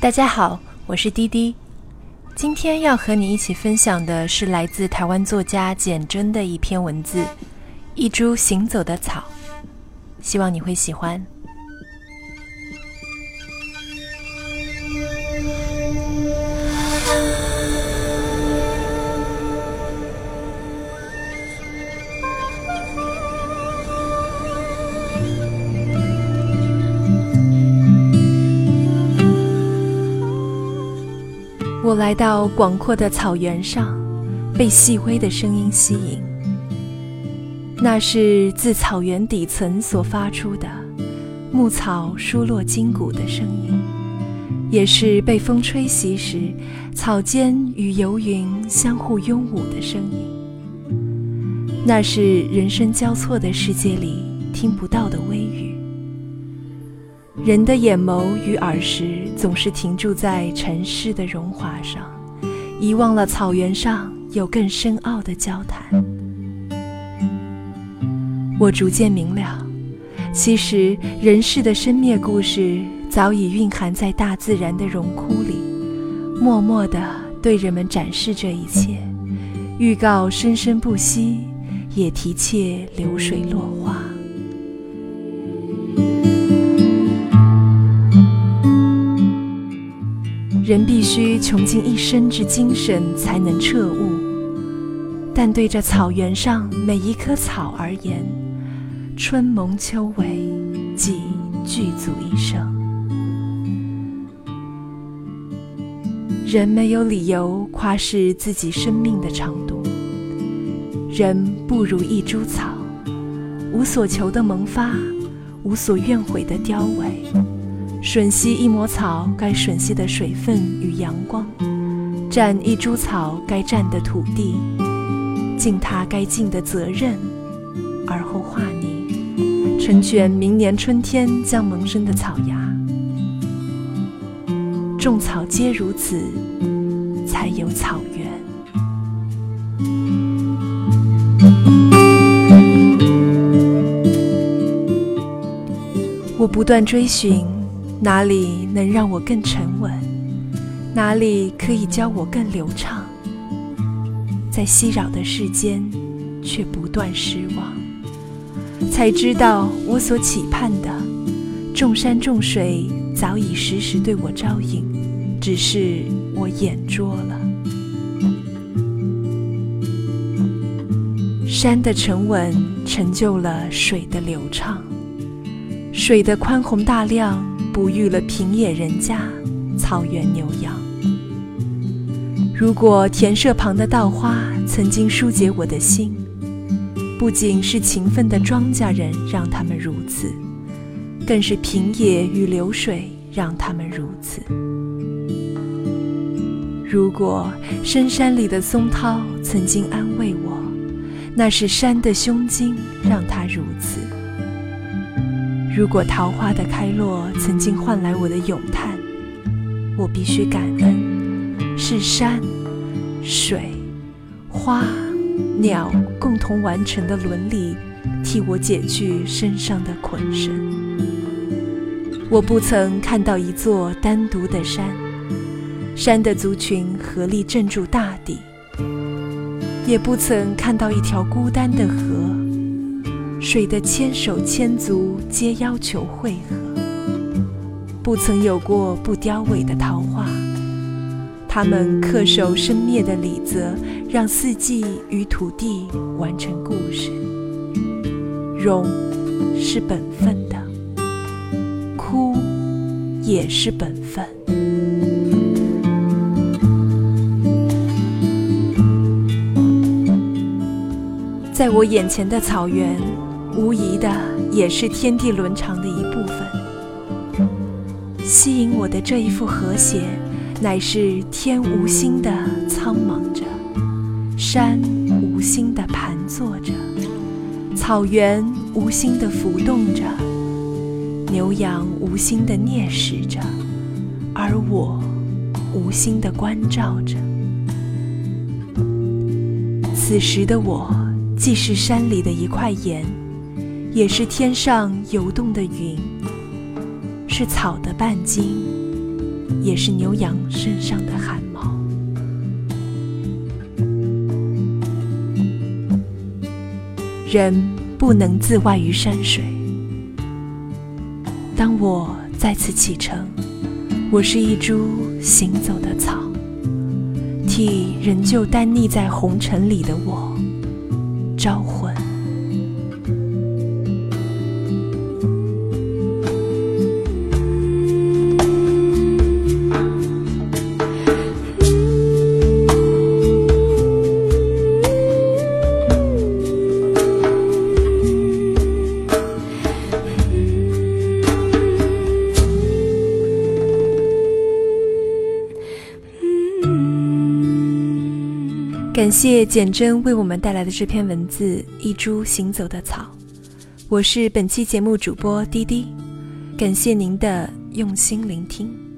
大家好，我是滴滴。今天要和你一起分享的是来自台湾作家简真的一篇文字《一株行走的草》，希望你会喜欢。我来到广阔的草原上，被细微的声音吸引。那是自草原底层所发出的牧草疏落筋骨的声音，也是被风吹袭时草间与游云相互拥舞的声音。那是人声交错的世界里听不到的微语。人的眼眸与耳识总是停驻在尘世的荣华上，遗忘了草原上有更深奥的交谈。我逐渐明了，其实人世的生灭故事早已蕴含在大自然的荣枯里，默默地对人们展示这一切，预告生生不息，也提切流水落花。人必须穷尽一生之精神才能彻悟，但对这草原上每一棵草而言，春萌秋萎，即具足一生。人没有理由夸示自己生命的长度，人不如一株草，无所求的萌发，无所怨悔的凋萎。吮吸一抹草该吮吸的水分与阳光，占一株草该占的土地，尽它该尽的责任，而后化泥，成全明年春天将萌生的草芽。种草皆如此，才有草原。我不断追寻。哪里能让我更沉稳？哪里可以教我更流畅？在熙扰的世间，却不断失望。才知道我所期盼的，众山众水早已时时对我招引，只是我眼拙了。山的沉稳成就了水的流畅，水的宽宏大量。哺育了平野人家，草原牛羊。如果田舍旁的稻花曾经疏解我的心，不仅是勤奋的庄稼人让他们如此，更是平野与流水让他们如此。如果深山里的松涛曾经安慰我，那是山的胸襟让它如此。如果桃花的开落曾经换来我的咏叹，我必须感恩，是山、水、花、鸟共同完成的伦理，替我解去身上的捆绳。我不曾看到一座单独的山，山的族群合力镇住大地；也不曾看到一条孤单的河。水的千手千足皆要求汇合，不曾有过不凋萎的桃花。它们恪守生灭的礼则，让四季与土地完成故事。荣是本分的，枯也是本分。在我眼前的草原。无疑的，也是天地伦常的一部分。吸引我的这一副和谐，乃是天无心的苍茫着，山无心的盘坐着，草原无心的浮动着，牛羊无心的啮食着，而我无心的关照着。此时的我，既是山里的一块岩。也是天上游动的云，是草的半径，也是牛羊身上的汗毛。人不能自外于山水。当我再次启程，我是一株行走的草，替仍旧单溺在红尘里的我招魂。感谢简真为我们带来的这篇文字《一株行走的草》，我是本期节目主播滴滴，感谢您的用心聆听。